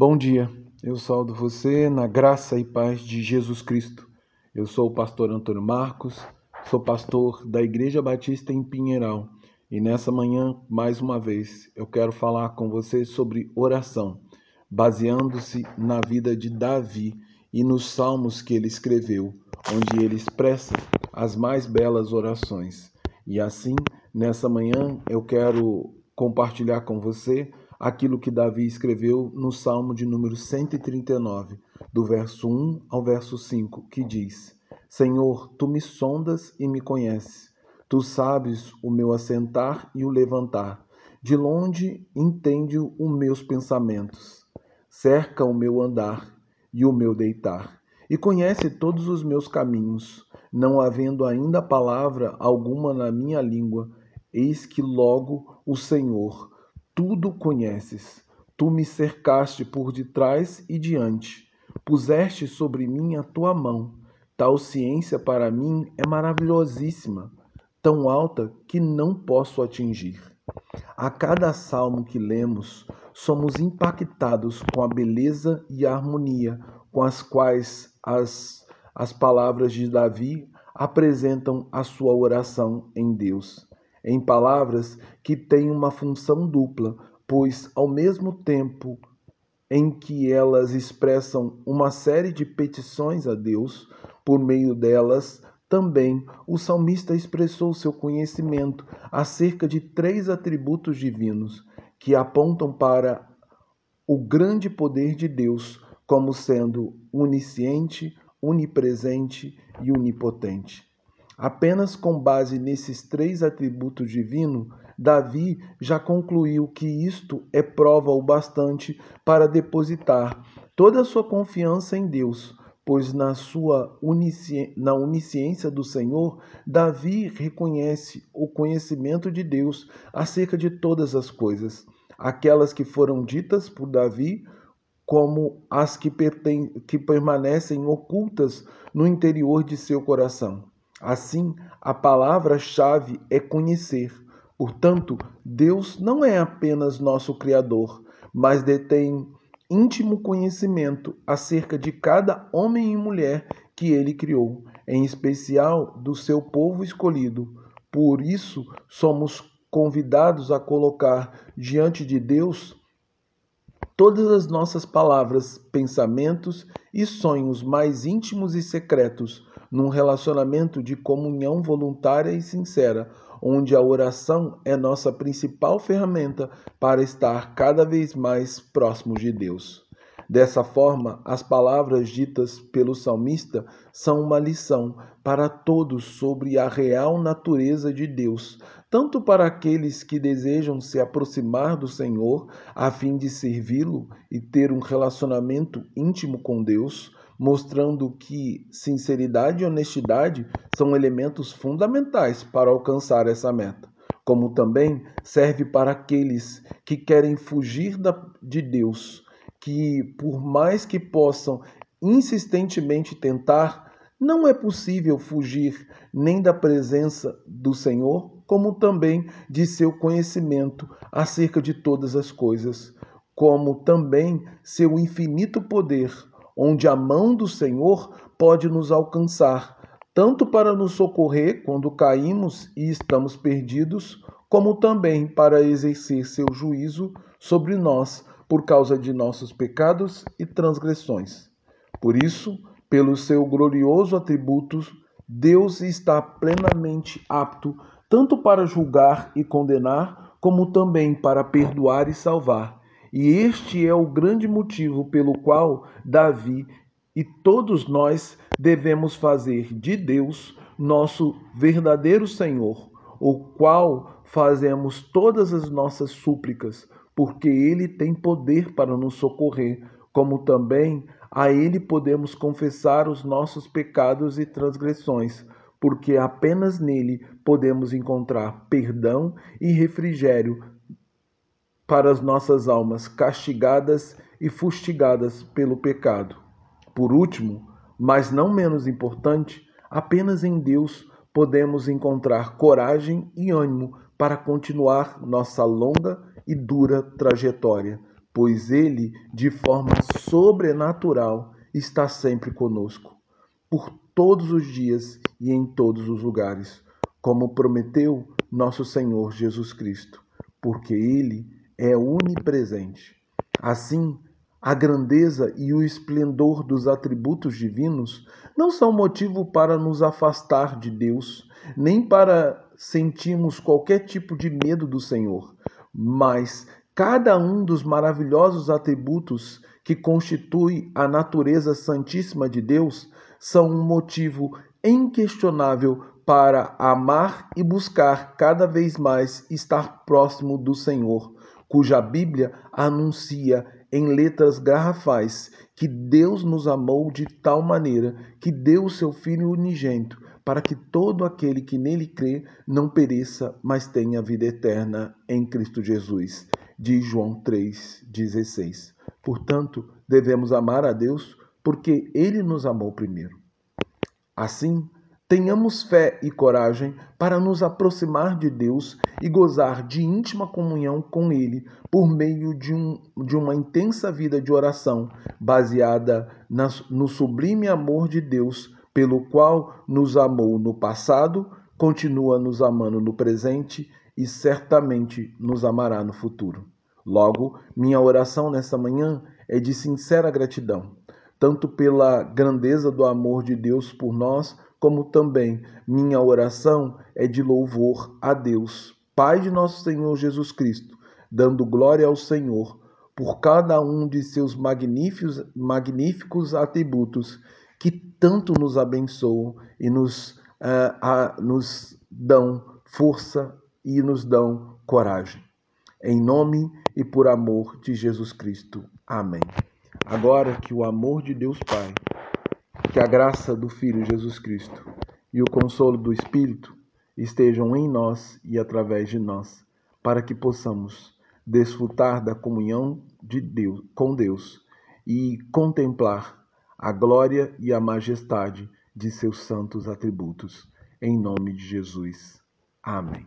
Bom dia, eu saldo você na graça e paz de Jesus Cristo. Eu sou o pastor Antônio Marcos, sou pastor da Igreja Batista em Pinheiral e nessa manhã, mais uma vez, eu quero falar com você sobre oração, baseando-se na vida de Davi e nos salmos que ele escreveu, onde ele expressa as mais belas orações. E assim, nessa manhã, eu quero compartilhar com você aquilo que Davi escreveu no Salmo de número 139, do verso 1 ao verso 5, que diz: Senhor, tu me sondas e me conheces. Tu sabes o meu assentar e o levantar. De longe entende os meus pensamentos. Cerca o meu andar e o meu deitar. E conhece todos os meus caminhos. Não havendo ainda palavra alguma na minha língua, eis que logo o Senhor tudo conheces. Tu me cercaste por detrás e diante. Puseste sobre mim a tua mão. Tal ciência para mim é maravilhosíssima tão alta que não posso atingir. A cada salmo que lemos, somos impactados com a beleza e a harmonia com as quais as, as palavras de Davi apresentam a sua oração em Deus. Em palavras que têm uma função dupla, pois, ao mesmo tempo em que elas expressam uma série de petições a Deus, por meio delas também o salmista expressou seu conhecimento acerca de três atributos divinos que apontam para o grande poder de Deus como sendo onisciente, onipresente e onipotente. Apenas com base nesses três atributos divinos, Davi já concluiu que isto é prova o bastante para depositar toda a sua confiança em Deus, pois na sua onisci... na onisciência do Senhor, Davi reconhece o conhecimento de Deus acerca de todas as coisas, aquelas que foram ditas por Davi, como as que, perten... que permanecem ocultas no interior de seu coração. Assim, a palavra-chave é conhecer. Portanto, Deus não é apenas nosso Criador, mas detém íntimo conhecimento acerca de cada homem e mulher que ele criou, em especial do seu povo escolhido. Por isso, somos convidados a colocar diante de Deus todas as nossas palavras, pensamentos e sonhos mais íntimos e secretos, num relacionamento de comunhão voluntária e sincera, onde a oração é nossa principal ferramenta para estar cada vez mais próximos de Deus. Dessa forma, as palavras ditas pelo salmista são uma lição para todos sobre a real natureza de Deus, tanto para aqueles que desejam se aproximar do Senhor a fim de servi-lo e ter um relacionamento íntimo com Deus, mostrando que sinceridade e honestidade são elementos fundamentais para alcançar essa meta, como também serve para aqueles que querem fugir de Deus, que por mais que possam insistentemente tentar, não é possível fugir nem da presença do Senhor, como também de seu conhecimento acerca de todas as coisas, como também seu infinito poder onde a mão do Senhor pode nos alcançar, tanto para nos socorrer quando caímos e estamos perdidos, como também para exercer seu juízo sobre nós por causa de nossos pecados e transgressões. Por isso, pelo seu glorioso atributo, Deus está plenamente apto tanto para julgar e condenar, como também para perdoar e salvar. E este é o grande motivo pelo qual Davi e todos nós devemos fazer de Deus nosso verdadeiro Senhor, o qual fazemos todas as nossas súplicas, porque ele tem poder para nos socorrer, como também a ele podemos confessar os nossos pecados e transgressões, porque apenas nele podemos encontrar perdão e refrigério para as nossas almas castigadas e fustigadas pelo pecado. Por último, mas não menos importante, apenas em Deus podemos encontrar coragem e ânimo para continuar nossa longa e dura trajetória, pois ele, de forma sobrenatural, está sempre conosco, por todos os dias e em todos os lugares, como prometeu nosso Senhor Jesus Cristo, porque ele é onipresente. Assim, a grandeza e o esplendor dos atributos divinos não são motivo para nos afastar de Deus, nem para sentirmos qualquer tipo de medo do Senhor, mas cada um dos maravilhosos atributos que constitui a natureza santíssima de Deus são um motivo inquestionável para amar e buscar cada vez mais estar próximo do Senhor, cuja Bíblia anuncia em letras garrafais que Deus nos amou de tal maneira que deu o seu Filho unigênito, para que todo aquele que nele crê não pereça, mas tenha vida eterna em Cristo Jesus. De João 3,16. Portanto, devemos amar a Deus porque ele nos amou primeiro. Assim, Tenhamos fé e coragem para nos aproximar de Deus e gozar de íntima comunhão com Ele por meio de, um, de uma intensa vida de oração baseada no sublime amor de Deus, pelo qual nos amou no passado, continua nos amando no presente e certamente nos amará no futuro. Logo, minha oração nesta manhã é de sincera gratidão, tanto pela grandeza do amor de Deus por nós como também minha oração é de louvor a Deus, Pai de nosso Senhor Jesus Cristo, dando glória ao Senhor por cada um de seus magníficos, magníficos atributos que tanto nos abençoam e nos, uh, nos dão força e nos dão coragem. Em nome e por amor de Jesus Cristo. Amém. Agora que o amor de Deus Pai que a graça do Filho Jesus Cristo e o consolo do Espírito estejam em nós e através de nós, para que possamos desfrutar da comunhão de Deus com Deus e contemplar a glória e a majestade de seus santos atributos. Em nome de Jesus. Amém.